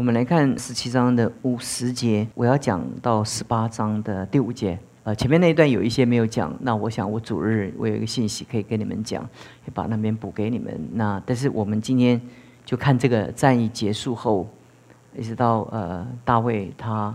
我们来看十七章的五十节，我要讲到十八章的第五节。呃，前面那一段有一些没有讲，那我想我主日我有一个信息可以跟你们讲，也把那边补给你们。那但是我们今天就看这个战役结束后，一直到呃大卫他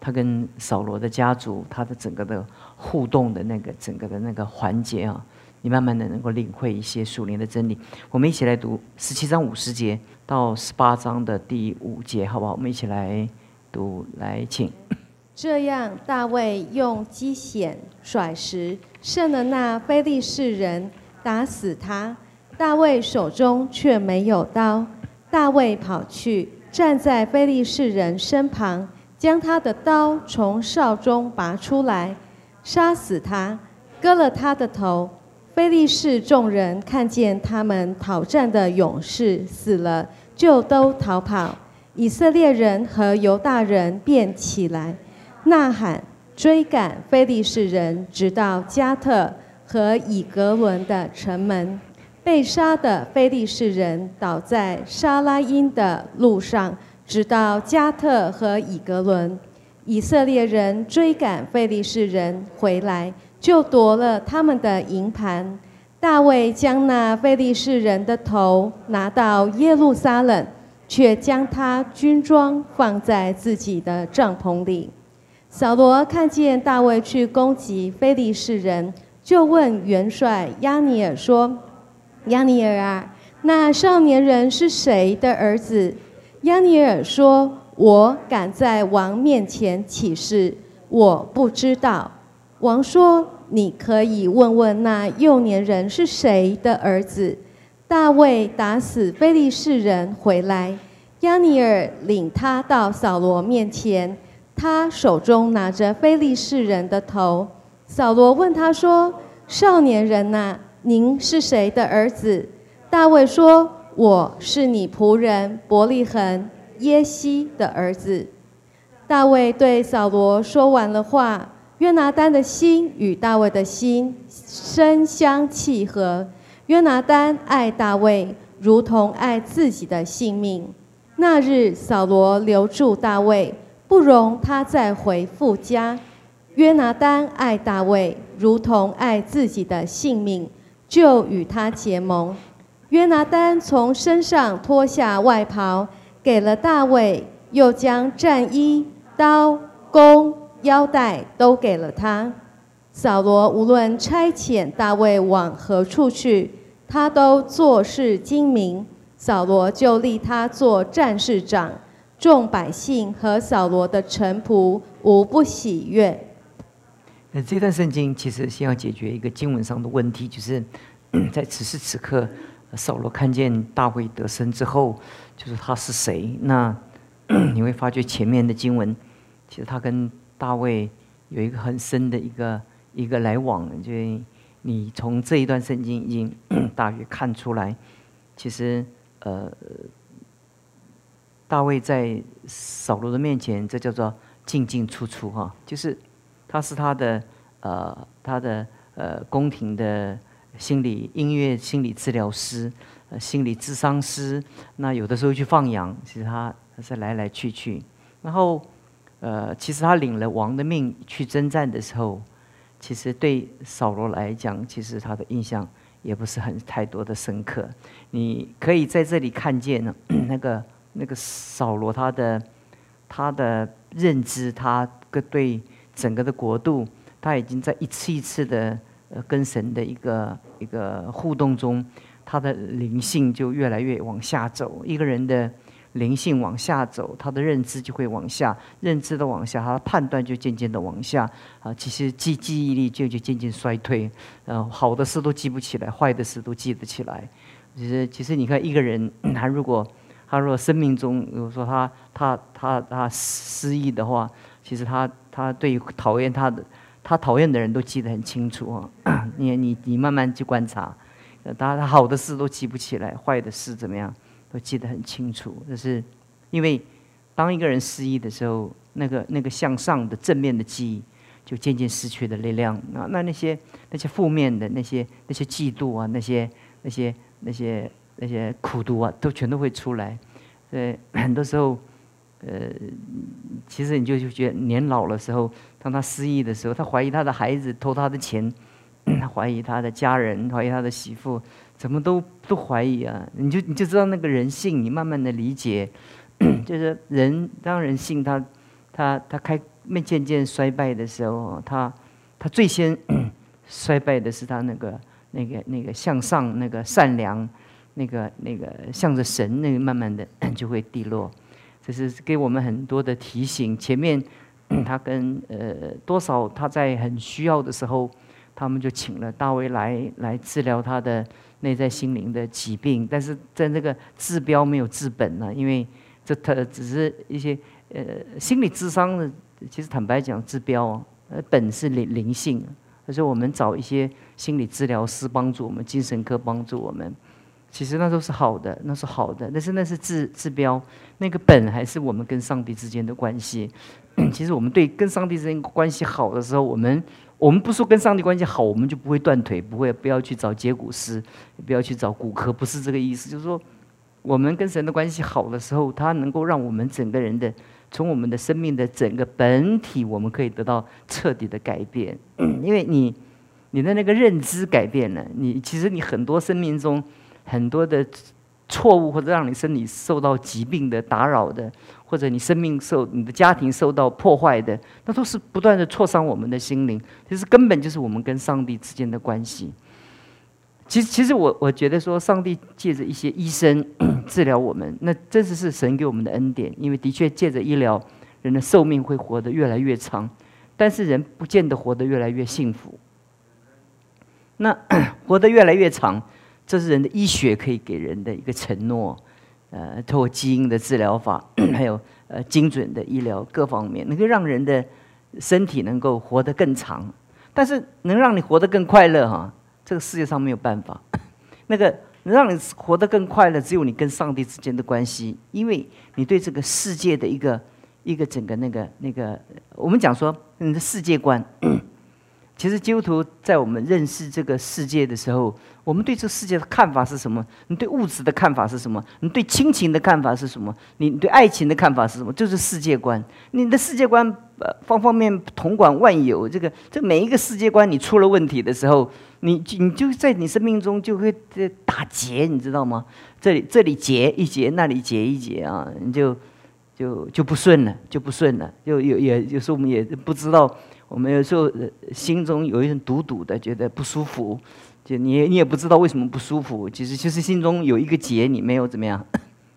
他跟扫罗的家族他的整个的互动的那个整个的那个环节啊，你慢慢的能够领会一些属灵的真理。我们一起来读十七章五十节到十八章的第五节，好不好？我们一起来读，来请。这样，大卫用机弦甩石，胜了那非利士人，打死他。大卫手中却没有刀。大卫跑去，站在非利士人身旁，将他的刀从鞘中拔出来，杀死他，割了他的头。非利士众人看见他们讨战的勇士死了，就都逃跑。以色列人和犹大人便起来。呐喊，追赶非利士人，直到加特和以格伦的城门。被杀的非利士人倒在沙拉因的路上，直到加特和以格伦。以色列人追赶非利士人回来，就夺了他们的营盘。大卫将那非利士人的头拿到耶路撒冷，却将他军装放在自己的帐篷里。扫罗看见大卫去攻击非利士人，就问元帅亚尼尔说：“亚尼尔啊，那少年人是谁的儿子？”亚尼尔说：“我敢在王面前起誓，我不知道。”王说：“你可以问问那幼年人是谁的儿子。”大卫打死非利士人回来，亚尼尔领他到扫罗面前。他手中拿着非利士人的头，扫罗问他说：“少年人呐，您是谁的儿子？”大卫说：“我是你仆人伯利恒耶西的儿子。”大卫对扫罗说完了话，约拿丹的心与大卫的心深相契合。约拿丹爱大卫，如同爱自己的性命。那日，扫罗留住大卫。不容他再回父家。约拿丹爱大卫，如同爱自己的性命，就与他结盟。约拿丹从身上脱下外袍，给了大卫，又将战衣、刀、弓、腰带都给了他。扫罗无论差遣大卫往何处去，他都做事精明。扫罗就立他做战士长。众百姓和扫罗的臣仆无不喜悦。那这段圣经其实先要解决一个经文上的问题，就是 在此时此刻，扫罗看见大卫得胜之后，就是他是谁？那 你会发觉前面的经文，其实他跟大卫有一个很深的一个一个来往。就你从这一段圣经已经大约看出来，其实呃。大卫在扫罗的面前，这叫做进进出出哈，就是他是他的呃他的呃宫廷的心理音乐心理治疗师，呃心理智商师。那有的时候去放羊，其实他他是来来去去。然后呃，其实他领了王的命去征战的时候，其实对扫罗来讲，其实他的印象也不是很太多的深刻。你可以在这里看见呢 那个。那个扫罗他的他的认知，他个对整个的国度，他已经在一次一次的呃跟神的一个一个互动中，他的灵性就越来越往下走。一个人的灵性往下走，他的认知就会往下，认知的往下，他的判断就渐渐的往下啊。其实记记忆力就就渐渐衰退，呃，好的事都记不起来，坏的事都记得起来。其实其实你看一个人，他如果他如果生命中，比如说他他他他失忆的话，其实他他对于讨厌他的他讨厌的人都记得很清楚 啊。你你你慢慢去观察，他他好的事都记不起来，坏的事怎么样我记得很清楚。就是因为当一个人失忆的时候，那个那个向上的正面的记忆就渐渐失去了力量啊。那那些那些负面的那些那些嫉妒啊，那些那些那些。那些苦毒啊，都全都会出来。呃，很多时候，呃，其实你就就觉得年老的时候，当他失忆的时候，他怀疑他的孩子偷他的钱，他怀疑他的家人，怀疑他的媳妇，怎么都都怀疑啊？你就你就知道那个人性，你慢慢的理解，就是人当人性他他他开渐渐渐衰败的时候，他他最先 衰败的是他那个那个那个向上那个善良，那个那个向着神，那个慢慢的 就会低落。这是给我们很多的提醒。前面他跟呃多少他在很需要的时候，他们就请了大卫来来治疗他的内在心灵的疾病。但是在那个治标没有治本呢，因为这它只是一些呃心理智商的。其实坦白讲，治标啊呃本是灵灵性，而是我们找一些心理治疗师帮助我们，精神科帮助我们。其实那都是好的，那是好的，但是那是治治标，那个本还是我们跟上帝之间的关系。其实我们对跟上帝之间关系好的时候，我们我们不说跟上帝关系好，我们就不会断腿，不会不要去找接骨师，不要去找骨科，不是这个意思。就是说，我们跟神的关系好的时候，他能够让我们整个人的从我们的生命的整个本体，我们可以得到彻底的改变。因为你你的那个认知改变了，你其实你很多生命中。很多的错误，或者让你身体受到疾病的打扰的，或者你生命受、你的家庭受到破坏的，那都是不断的挫伤我们的心灵。其实根本就是我们跟上帝之间的关系。其实，其实我我觉得说，上帝借着一些医生 治疗我们，那真的是神给我们的恩典。因为的确借着医疗，人的寿命会活得越来越长，但是人不见得活得越来越幸福。那 活得越来越长。这是人的医学可以给人的一个承诺，呃，透过基因的治疗法，还有呃精准的医疗各方面，能够让人的身体能够活得更长。但是能让你活得更快乐哈，这个世界上没有办法。那个能让你活得更快乐，只有你跟上帝之间的关系，因为你对这个世界的一个一个整个那个那个，我们讲说你的世界观。其实基督徒在我们认识这个世界的时候，我们对这世界的看法是什么？你对物质的看法是什么？你对亲情的看法是什么？你对爱情的看法是什么？就是世界观。你的世界观呃方方面面统管万有，这个这每一个世界观你出了问题的时候，你你就在你生命中就会打结，你知道吗？这里这里结一结，那里结一结啊，你就就就不顺了，就不顺了，就有也有时候我们也不知道。我们有时候心中有一种堵堵的，觉得不舒服，就你你也不知道为什么不舒服，其实就是心中有一个结，你没有怎么样。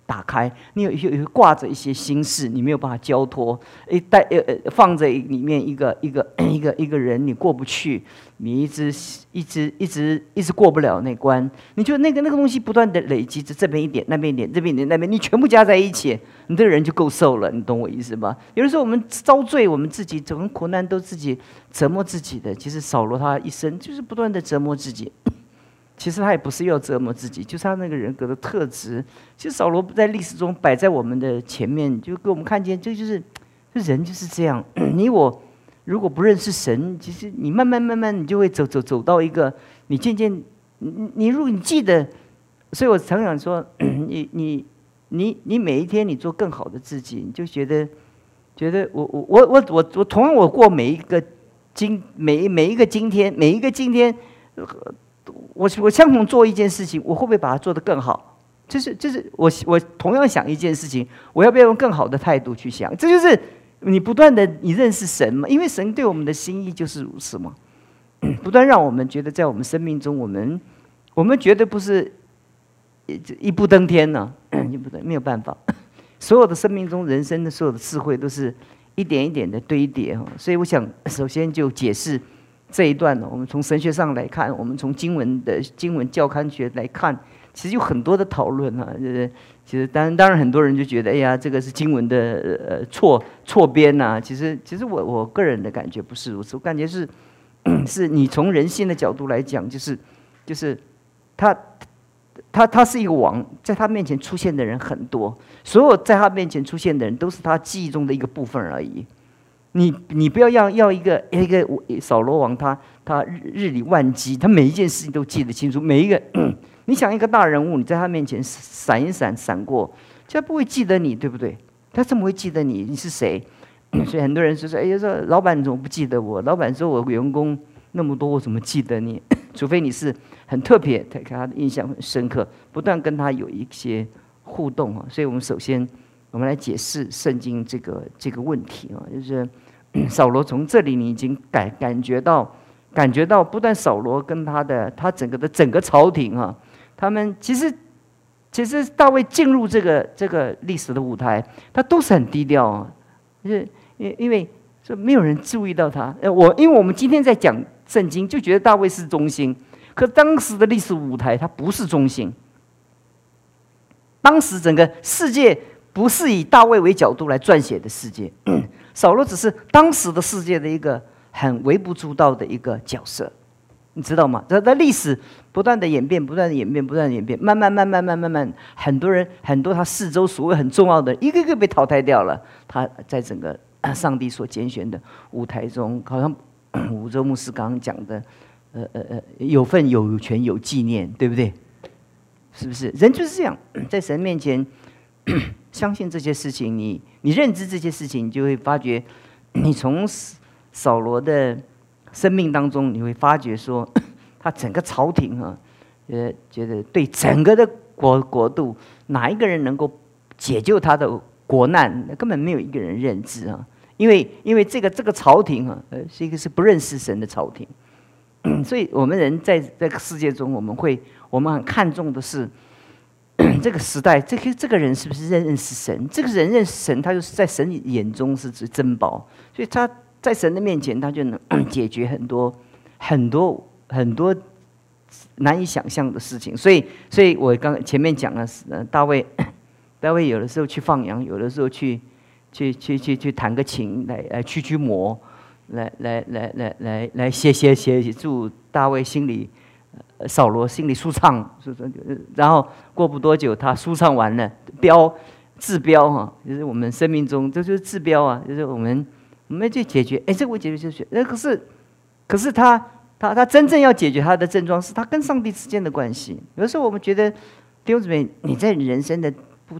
打开，你有有挂着一些心事，你没有办法交托，诶，带呃呃放在里面一个一个 一个一个人，你过不去，你一直一直一直一直过不了那关。你就那个那个东西不断的累积着，这边一点，那边一点，这边一点，那边你全部加在一起，你这个人就够受了。你懂我意思吧？有的时候我们遭罪，我们自己怎么苦难都自己折磨自己的。其实扫罗他一生就是不断的折磨自己。其实他也不是要折磨自己，就是他那个人格的特质。其实扫罗不在历史中摆在我们的前面，就给我们看见，这就是，这人就是这样。你我如果不认识神，其实你慢慢慢慢，你就会走走走到一个，你渐渐，你你如果你记得，所以我常常说，你你你你每一天你做更好的自己，你就觉得觉得我我我我我我同样我过每一个今每每一个今天每一个今天。我我相同做一件事情，我会不会把它做得更好？就是就是我我同样想一件事情，我要不要用更好的态度去想？这就是你不断的你认识神嘛？因为神对我们的心意就是如此嘛，不断让我们觉得在我们生命中，我们我们绝对不是一一步登天呢，一步登没有办法。所有的生命中，人生的所有的智慧都是一点一点的堆叠哈。所以我想首先就解释。这一段呢，我们从神学上来看，我们从经文的经文教刊学来看，其实有很多的讨论啊。就是其实当当然很多人就觉得，哎呀，这个是经文的呃错错编呐。其实其实我我个人的感觉不是如此，我感觉是 是你从人性的角度来讲，就是就是他他他是一个王，在他面前出现的人很多，所有在他面前出现的人都是他记忆中的一个部分而已。你你不要要要一个一个扫罗王，他他日日理万机，他每一件事情都记得清楚。每一个，你想一个大人物，你在他面前闪一闪闪过，他不会记得你，对不对？他怎么会记得你？你是谁？所以很多人就说：“哎呀，说老板怎么不记得我？老板说我员工那么多，我怎么记得你？除非你是很特别，他给他的印象很深刻，不断跟他有一些互动啊。所以我们首先，我们来解释圣经这个这个问题啊，就是 扫罗从这里你已经感感觉到，感觉到不但扫罗跟他的他整个的整个朝廷啊，他们其实其实大卫进入这个这个历史的舞台，他都是很低调啊，就是。因因为说没有人注意到他，呃，我因为我们今天在讲圣经，就觉得大卫是中心，可当时的历史舞台他不是中心。当时整个世界不是以大卫为角度来撰写的世界，扫罗只是当时的世界的一个很微不足道的一个角色，你知道吗？这的历史不断的演变，不断的演变，不断的演变，慢慢慢慢慢慢慢，很多人很多他四周所谓很重要的一个个被淘汰掉了，他在整个。上帝所拣选的舞台中，好像五洲牧师刚刚讲的，呃呃呃，有份有权有纪念，对不对？是不是？人就是这样，在神面前相信这些事情，你你认知这些事情，你就会发觉，你从扫罗的生命当中，你会发觉说，他整个朝廷啊，呃，觉得对整个的国国度，哪一个人能够解救他的？国难，根本没有一个人认知啊！因为，因为这个这个朝廷啊，呃，是一个是不认识神的朝廷，所以我们人在这个世界中，我们会我们很看重的是这个时代，这个这个人是不是认认识神？这个人认识神，他就是在神眼中是指珍宝，所以他在神的面前，他就能解决很多很多很多难以想象的事情。所以，所以我刚前面讲了，呃，大卫。大卫有的时候去放羊，有的时候去，去去去去弹个琴来来驱驱魔，来来来来来来歇歇歇，祝大卫心里，扫罗心里舒畅，然后过不多久，他舒畅完了，标治标哈，就是我们生命中这就是治标啊，就是我们我们去解决，哎，这个解决就是，那可是可是他他他真正要解决他的症状，是他跟上帝之间的关系。有的时候我们觉得弟兄姊妹，你在人生的不。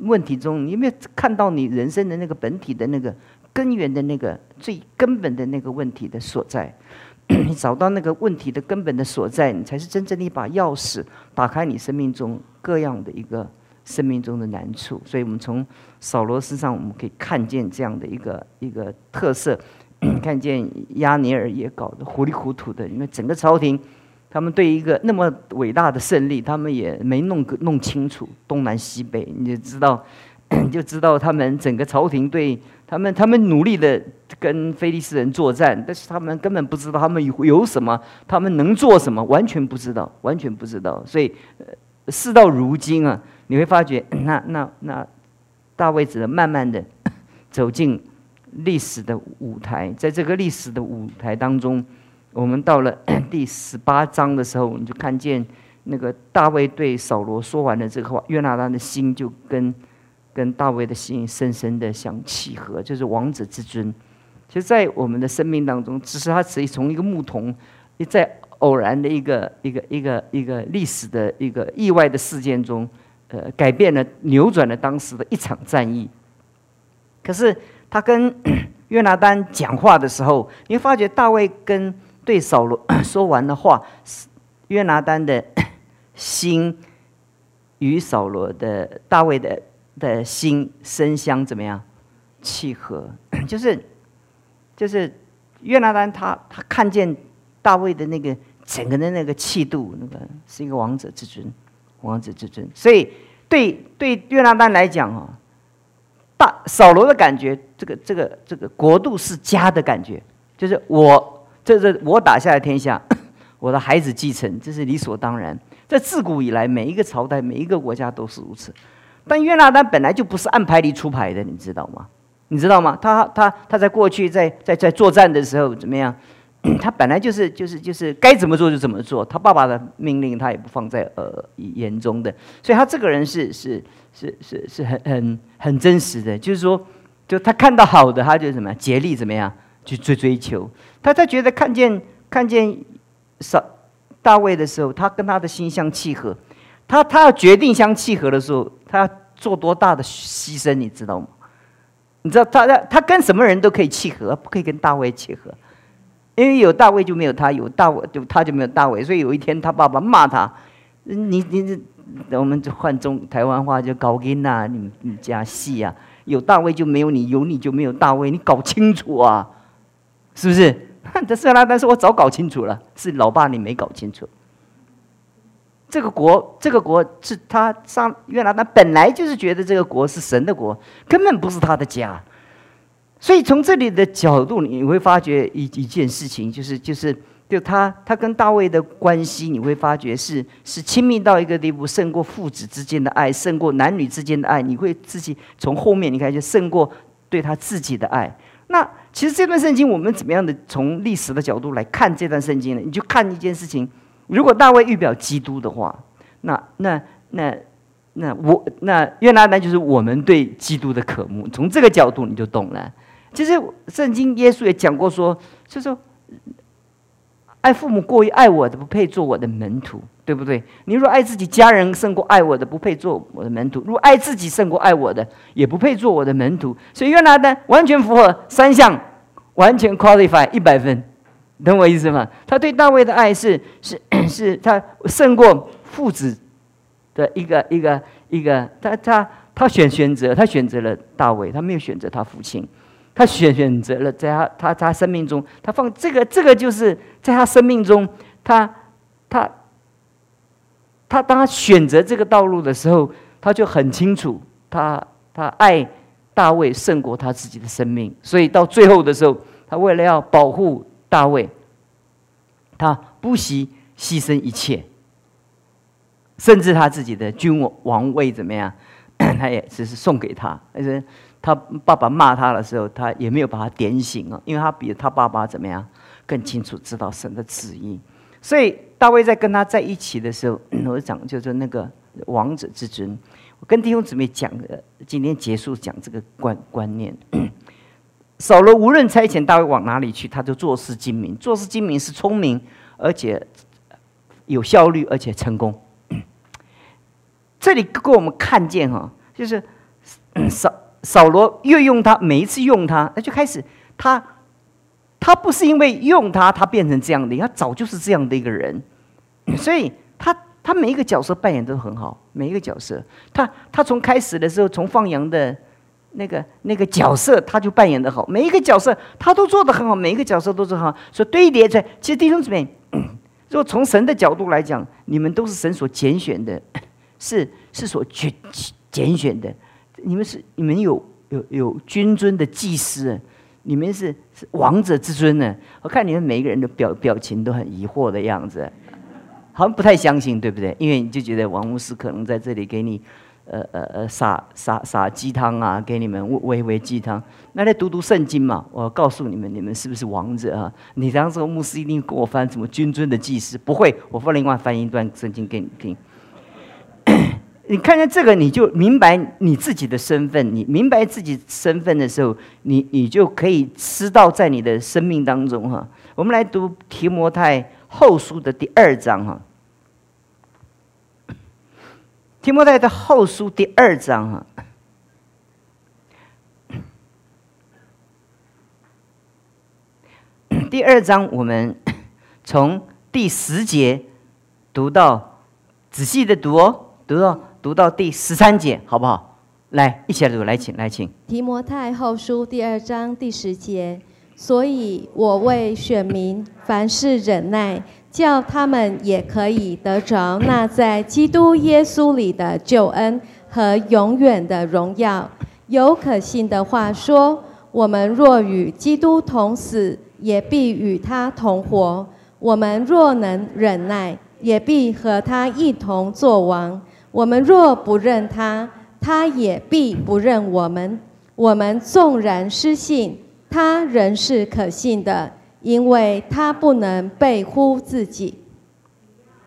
问题中，你有没有看到你人生的那个本体的那个根源的那个最根本的那个问题的所在？你找到那个问题的根本的所在，你才是真正的一把钥匙，打开你生命中各样的一个生命中的难处。所以我们从扫罗身上，我们可以看见这样的一个一个特色，看见亚尼尔也搞得糊里糊涂的，因为整个朝廷。他们对一个那么伟大的胜利，他们也没弄个弄清楚东南西北，你就知道，就知道他们整个朝廷对他们，他们努力的跟菲利斯人作战，但是他们根本不知道他们有有什么，他们能做什么，完全不知道，完全不知道。所以，事到如今啊，你会发觉，那那那大卫只能慢慢的走进历史的舞台，在这个历史的舞台当中。我们到了第十八章的时候，你就看见那个大卫对扫罗说完了这个话，约拿丹的心就跟跟大卫的心深深的相契合，就是王者之尊。其实，在我们的生命当中，只是他只从一个牧童，在偶然的一个一个一个一个历史的一个意外的事件中，呃，改变了、扭转了当时的一场战役。可是他跟 约拿丹讲话的时候，你会发觉大卫跟对扫罗 说完的话，约拿丹的 心与扫罗的大卫的的心身相怎么样契合？就是就是约拿丹他他看见大卫的那个整个的那个气度，那个是一个王者之尊，王者之尊。所以对对约拿丹来讲啊，大扫罗的感觉，这个这个这个国度是家的感觉，就是我。这是我打下的天下，我的孩子继承，这是理所当然。在自古以来，每一个朝代、每一个国家都是如此。但约拿丹本来就不是按牌理出牌的，你知道吗？你知道吗？他他他在过去在在在作战的时候怎么样？他本来就是就是就是该怎么做就怎么做，他爸爸的命令他也不放在呃眼中的。所以他这个人是是是是是很很很真实的，就是说，就他看到好的，他就什么竭力怎么样？去追追求，他他觉得看见看见扫大卫的时候，他跟他的心相契合。他他要决定相契合的时候，他做多大的牺牲，你知道吗？你知道他他他跟什么人都可以契合，不可以跟大卫契合，因为有大卫就没有他，有大卫就他就没有大卫。所以有一天他爸爸骂他：“你你这我们就换中台湾话就搞音呐，你你家戏啊，有大卫就没有你，有你就没有大卫，你搞清楚啊，是不是？” 这是啦，但是我早搞清楚了，是老爸你没搞清楚。这个国，这个国是他上约拿单本来就是觉得这个国是神的国，根本不是他的家。所以从这里的角度，你会发觉一一件事情，就是就是就他他跟大卫的关系，你会发觉是是亲密到一个地步，胜过父子之间的爱，胜过男女之间的爱。你会自己从后面你看，就胜过对他自己的爱。那其实这段圣经，我们怎么样的从历史的角度来看这段圣经呢？你就看一件事情。如果大卫预表基督的话，那那那那我那约拿单就是我们对基督的渴慕。从这个角度你就懂了。其实圣经耶稣也讲过说，就说爱父母过于爱我的，不配做我的门徒，对不对？你若爱自己家人胜过爱我的，不配做我的门徒；如果爱自己胜过爱我的，也不配做我的门徒。所以约拿单完全符合三项，完全 qualify 一百分。懂我意思吗？他对大卫的爱是是是，他胜过父子的一个一个一个。他他他选选择，他选择了大卫，他没有选择他父亲，他选选择了在他他他生命中，他放这个这个就是在他生命中，他他他当他选择这个道路的时候，他就很清楚，他他爱大卫胜过他自己的生命，所以到最后的时候，他为了要保护。大卫，他不惜牺牲一切，甚至他自己的君王王位怎么样，他也只是送给他。但是他爸爸骂他的时候，他也没有把他点醒啊，因为他比他爸爸怎么样更清楚知道神的旨意。所以大卫在跟他在一起的时候，我讲就是那个王者之尊。我跟弟兄姊妹讲，今天结束讲这个观观念。扫罗无论差遣大卫往哪里去，他就做事精明。做事精明是聪明，而且有效率，而且成功。这里给我们看见哈，就是扫扫罗越用他，每一次用他，那就开始他他不是因为用他，他变成这样的，他早就是这样的一个人。所以他他每一个角色扮演都很好，每一个角色，他他从开始的时候，从放羊的。那个那个角色，他就扮演的好，每一个角色他都做的很好，每一个角色都是很好。所以堆叠出来，其实弟兄姊妹，如果从神的角度来讲，你们都是神所拣选的，是是所拣拣选的。你们是你们有有有君尊的祭司，你们是是王者之尊呢。我看你们每一个人的表表情都很疑惑的样子，好像不太相信，对不对？因为你就觉得王牧师可能在这里给你。呃呃呃，撒撒撒鸡汤啊，给你们喂喂鸡汤。那来读读圣经嘛，我告诉你们，你们是不是王者啊？你当时牧师一定跟我翻什么君尊的祭司，不会，我放另外翻一段圣经给你听。你看见这个，你就明白你自己的身份。你明白自己身份的时候，你你就可以知道在你的生命当中哈。我们来读提摩太后书的第二章哈。提摩太的后书第二章啊，第二章我们从第十节读到，仔细的读哦，读到读到第十三节，好不好？来，一起来读，来，请，来，请。提摩太后书第二章第十节，所以我为选民凡事忍耐。叫他们也可以得着那在基督耶稣里的救恩和永远的荣耀。有可信的话说：我们若与基督同死，也必与他同活；我们若能忍耐，也必和他一同作王。我们若不认他，他也必不认我们。我们纵然失信，他仍是可信的。因为他不能背乎自己。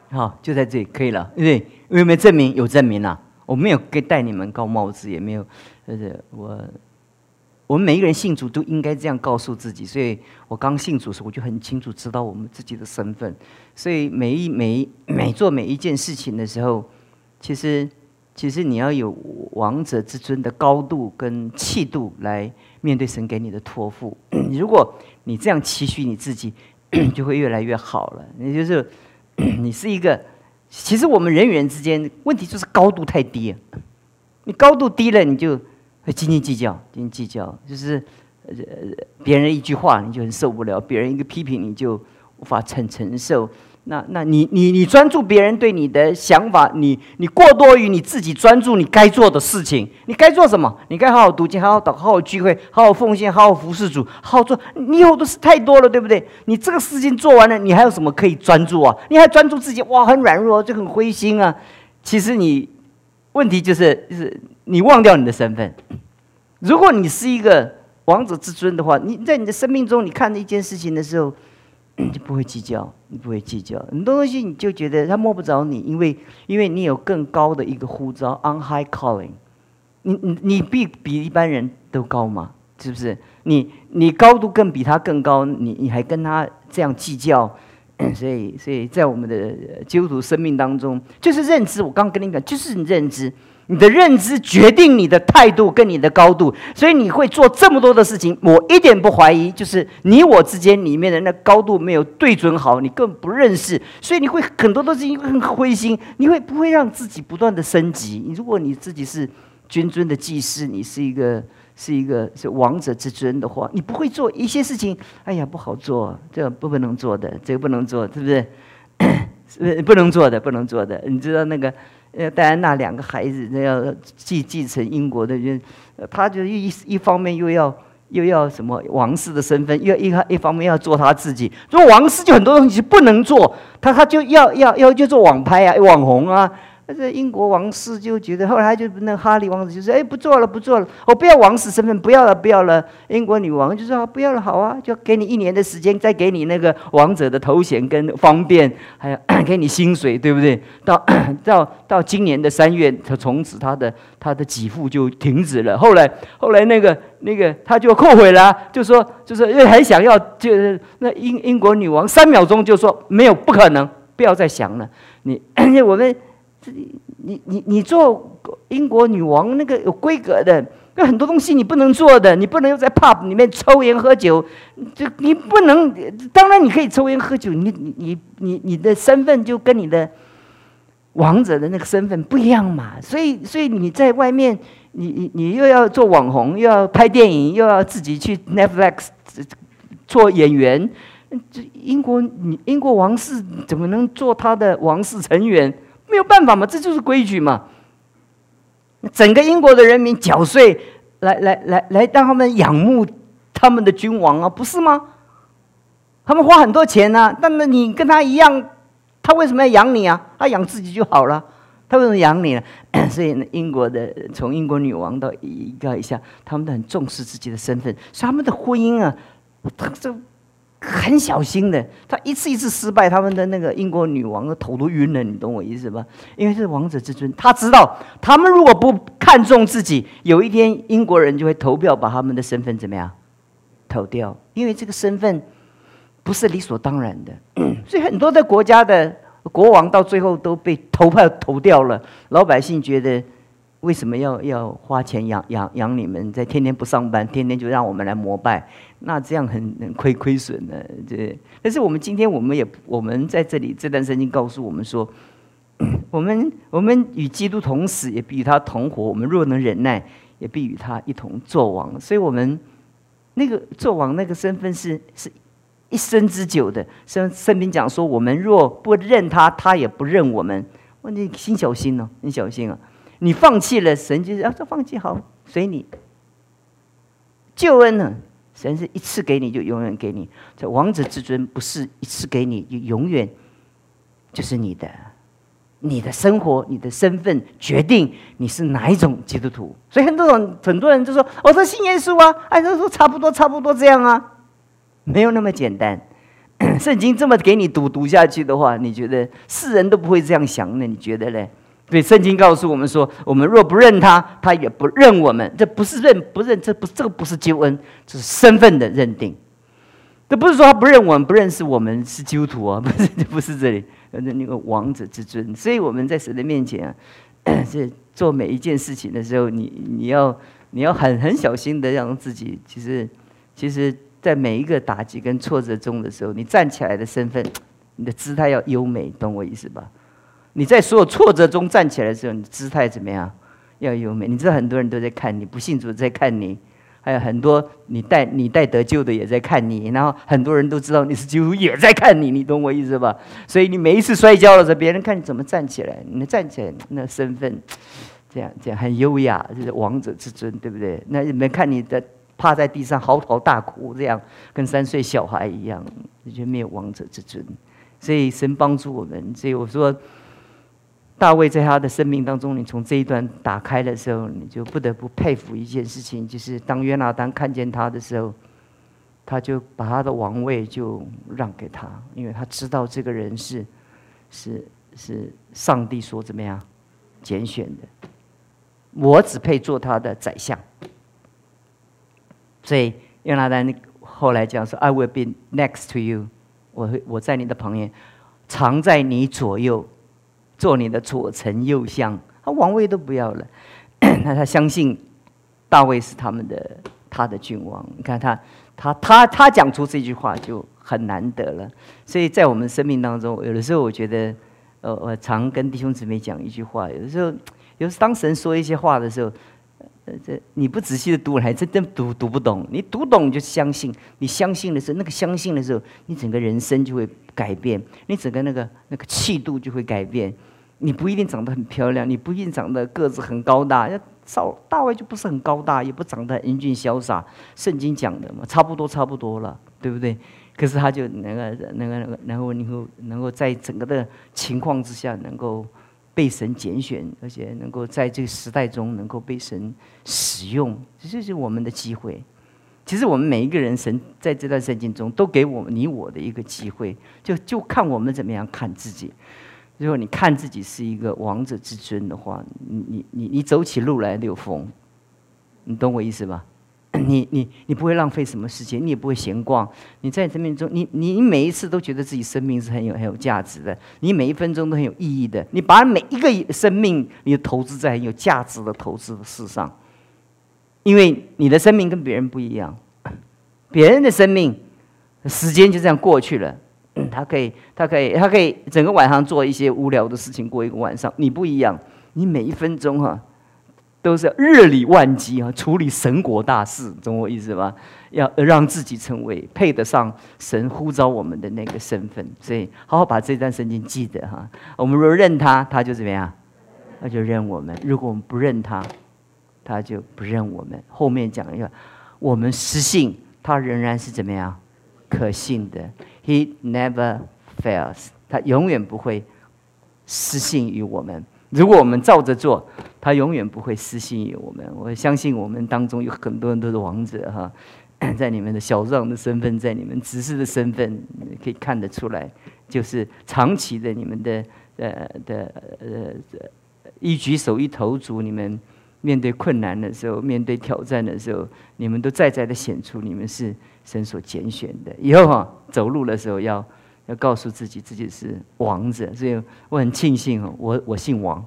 好，就在这里可以了，对不对？有没有证明？有证明了。我没有给戴你们高帽子，也没有，而且我，我们每一个人信主都应该这样告诉自己。所以我刚信主的时候，我就很清楚知道我们自己的身份。所以每一每每做每一件事情的时候，其实其实你要有王者之尊的高度跟气度来面对神给你的托付。如果你这样期许你自己，就会越来越好了。也就是 你是一个，其实我们人与人之间问题就是高度太低。你高度低了，你就会斤斤计较，斤斤计较，就是呃别人一句话你就很受不了，别人一个批评你就无法承承受。那那你你你专注别人对你的想法，你你过多于你自己专注你该做的事情。你该做什么？你该好好读经，好好祷，好好聚会，好好奉献，好好服侍主，好好做。你有的事太多了，对不对？你这个事情做完了，你还有什么可以专注啊？你还专注自己？哇，很软弱，就很灰心啊。其实你问题就是就是你忘掉你的身份。如果你是一个王者之尊的话，你在你的生命中，你看一件事情的时候。就不会计较，你不会计较很多东西，你就觉得他摸不着你，因为因为你有更高的一个呼召，on high calling，你你你比比一般人都高嘛，是不是？你你高度更比他更高，你你还跟他这样计较，所以所以在我们的基督徒生命当中，就是认知。我刚跟你讲，就是认知。你的认知决定你的态度跟你的高度，所以你会做这么多的事情。我一点不怀疑，就是你我之间里面的那高度没有对准好，你根本不认识，所以你会很多东西很灰心。你会不会让自己不断的升级？你如果你自己是君尊的祭司，你是一个是一个是王者之尊的话，你不会做一些事情。哎呀，不好做，这不不能做的，这个不能做，是不是？是不能做的，不能做的。你知道那个？呃，戴安娜两个孩子，那要继继承英国的，就，他就一一方面又要又要什么王室的身份，又一一方面要做他自己。做王室就很多东西不能做，他他就要要要就做网拍啊，网红啊。这英国王室就觉得，后来就那哈利王子就说：“哎，不做了，不做了，我不要王室身份，不要了，不要了。”英国女王就说：“不要了，好啊，就给你一年的时间，再给你那个王者的头衔跟方便，还有 给你薪水，对不对？到到到今年的三月，他从此他的他的给付就停止了。后来后来那个那个他就后悔了，就说就是因为还想要，就是那英英国女王三秒钟就说没有，不可能，不要再想了。你 我们。”这你你你做英国女王那个有规格的，有很多东西你不能做的，你不能又在 pub 里面抽烟喝酒，就你不能。当然你可以抽烟喝酒，你你你你你的身份就跟你的王者的那个身份不一样嘛。所以所以你在外面，你你你又要做网红，又要拍电影，又要自己去 Netflix 做演员。这英国你英国王室怎么能做他的王室成员？没有办法嘛，这就是规矩嘛。整个英国的人民缴税，来来来来，让他们仰慕他们的君王啊，不是吗？他们花很多钱呢，那你跟他一样，他为什么要养你啊？他养自己就好了，他为什么养你呢？所以呢英国的从英国女王到一个一下，他们都很重视自己的身份，所以他们的婚姻啊，他这。很小心的，他一次一次失败，他们的那个英国女王的头都晕了，你懂我意思吧？因为是王者之尊，他知道他们如果不看重自己，有一天英国人就会投票把他们的身份怎么样投掉，因为这个身份不是理所当然的，所以很多的国家的国王到最后都被投票投掉了，老百姓觉得。为什么要要花钱养养养你们？在天天不上班，天天就让我们来膜拜，那这样很很亏亏损的。这但是我们今天我们也我们在这里这段圣经告诉我们说，我们我们与基督同死，也必与他同活。我们若能忍耐，也必与他一同作王。所以，我们那个作王那个身份是是一生之久的。圣圣经讲说，我们若不认他，他也不认我们。问你心小心哦，你小心啊。你放弃了，神就是啊，这放弃好，随你。救恩呢，神是一次给你就永远给你。这王者之尊不是一次给你就永远就是你的。你的生活、你的身份决定你是哪一种基督徒。所以很多人很多人就说：“我说信耶稣啊，哎，都说差不多差不多这样啊。”没有那么简单。圣经这么给你读读下去的话，你觉得世人都不会这样想呢？你觉得嘞？所以圣经告诉我们说：我们若不认他，他也不认我们。这不是认不认，这不这个不是救恩，这是身份的认定。这不是说他不认我们，不认识我们是基督徒啊，不是不是这里，那那个王者之尊。所以我们在神的面前啊，这做每一件事情的时候，你你要你要很很小心的让自己，其实其实，在每一个打击跟挫折中的时候，你站起来的身份，你的姿态要优美，懂我意思吧？你在所有挫折中站起来的时候，你姿态怎么样？要优美。你知道很多人都在看你，不信主在看你。还有很多你带你带得救的也在看你，然后很多人都知道你是基督徒也在看你，你懂我意思吧？所以你每一次摔跤的时候，别人看你怎么站起来，你站起来那身份，这样这样很优雅，就是王者之尊，对不对？那你们看你的趴在地上嚎啕大哭，这样跟三岁小孩一样，你就没有王者之尊。所以神帮助我们，所以我说。大卫在他的生命当中，你从这一段打开的时候，你就不得不佩服一件事情，就是当约拿丹看见他的时候，他就把他的王位就让给他，因为他知道这个人是是是上帝所怎么样拣选的，我只配做他的宰相。所以约拿丹后来讲说：“I will be next to you，我我在你的旁边，藏在你左右。”做你的左丞右相，他王位都不要了。那他相信大卫是他们的他的君王。你看他他他他讲出这句话就很难得了。所以在我们生命当中，有的时候我觉得，呃，我常跟弟兄姊妹讲一句话。有的时候，有时当神说一些话的时候，呃，这你不仔细的读，还真真读读不懂。你读懂就相信，你相信的时候，那个相信的时候，你整个人生就会改变，你整个那个那个气度就会改变。你不一定长得很漂亮，你不一定长得个子很高大。要少大卫就不是很高大，也不长得英俊潇洒。圣经讲的嘛，差不多差不多了，对不对？可是他就那个那个那个，然后能够能够在整个的情况之下，能够被神拣选，而且能够在这个时代中能够被神使用，这就是我们的机会。其实我们每一个人，神在这段圣经中都给我们你我的一个机会，就就看我们怎么样看自己。如果你看自己是一个王者之尊的话，你你你你走起路来都有风，你懂我意思吧？你你你不会浪费什么时间，你也不会闲逛。你在生命中，你你你每一次都觉得自己生命是很有很有价值的，你每一分钟都很有意义的。你把每一个生命，你投资在很有价值的投资的事上，因为你的生命跟别人不一样，别人的生命时间就这样过去了。他可以，他可以，他可以整个晚上做一些无聊的事情过一个晚上。你不一样，你每一分钟哈都是日理万机啊，处理神国大事，懂我意思吧？要让自己成为配得上神呼召我们的那个身份。所以，好好把这段圣经记得哈。我们若认他，他就怎么样？那就认我们；如果我们不认他，他就不认我们。后面讲一个，我们失信，他仍然是怎么样？可信的。He never fails，他永远不会失信于我们。如果我们照着做，他永远不会失信于我们。我相信我们当中有很多人都是王者哈，在你们的小让的身份，在你们执事的身份，可以看得出来，就是长期的你们的呃的呃一举手一投足，你们面对困难的时候，面对挑战的时候，你们都在在的显出你们是。神所拣选的，以后哈走路的时候要要告诉自己自己是王者，所以我很庆幸哦，我我姓王。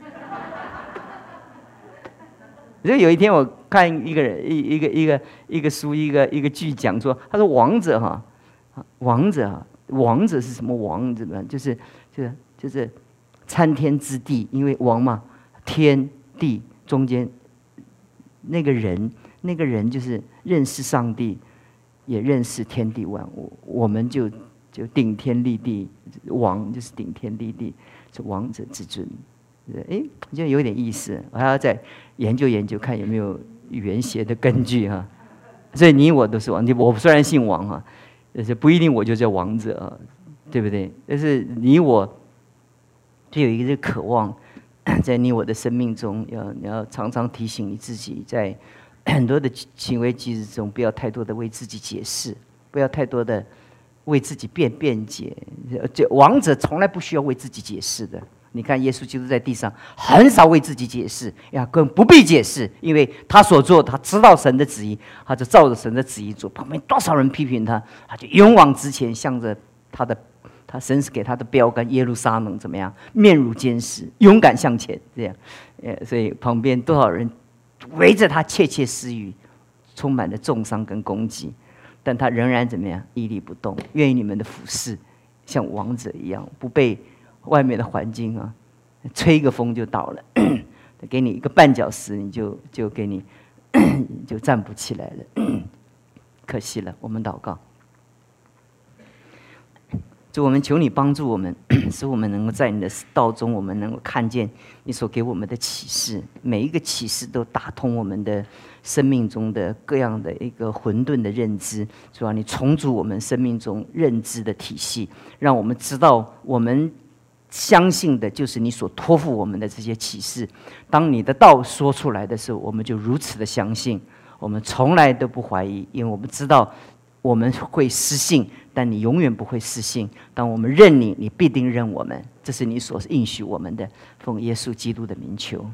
就有一天我看一个人一一个一个一个书一个一个剧讲说，他说王者哈，王者啊，王者是什么王？怎么就是就是就是参天之地，因为王嘛，天地中间那个人，那个人就是认识上帝。也认识天地万物，我们就就顶天立地，王就是顶天立地，是王者之尊。哎，觉得有点意思，我还要再研究研究，看有没有语言学的根据哈。所以你我都是王，你我虽然姓王哈，但是不一定我就叫王者啊，对不对？但是你我就有一个渴望，在你我的生命中，要你要常常提醒你自己在。很多的行为机制中，不要太多的为自己解释，不要太多的为自己辩辩解。这王者从来不需要为自己解释的。你看，耶稣基督在地上很少为自己解释，呀，更不必解释，因为他所做，他知道神的旨意，他就照着神的旨意做。旁边多少人批评他，他就勇往直前，向着他的。他神是给他的标杆，耶路撒冷怎么样？面如坚石，勇敢向前，这样。呃，所以旁边多少人围着他窃窃私语，充满了重伤跟攻击，但他仍然怎么样？屹立不动，愿意你们的俯视像王者一样，不被外面的环境啊吹个风就倒了，给你一个绊脚石，你就就给你就站不起来了，可惜了。我们祷告。主，我们求你帮助我们，使我们能够在你的道中，我们能够看见你所给我们的启示。每一个启示都打通我们的生命中的各样的一个混沌的认知。主啊，你重组我们生命中认知的体系，让我们知道我们相信的就是你所托付我们的这些启示。当你的道说出来的时候，我们就如此的相信，我们从来都不怀疑，因为我们知道我们会失信。但你永远不会失信。当我们认你，你必定认我们。这是你所应许我们的，奉耶稣基督的名求。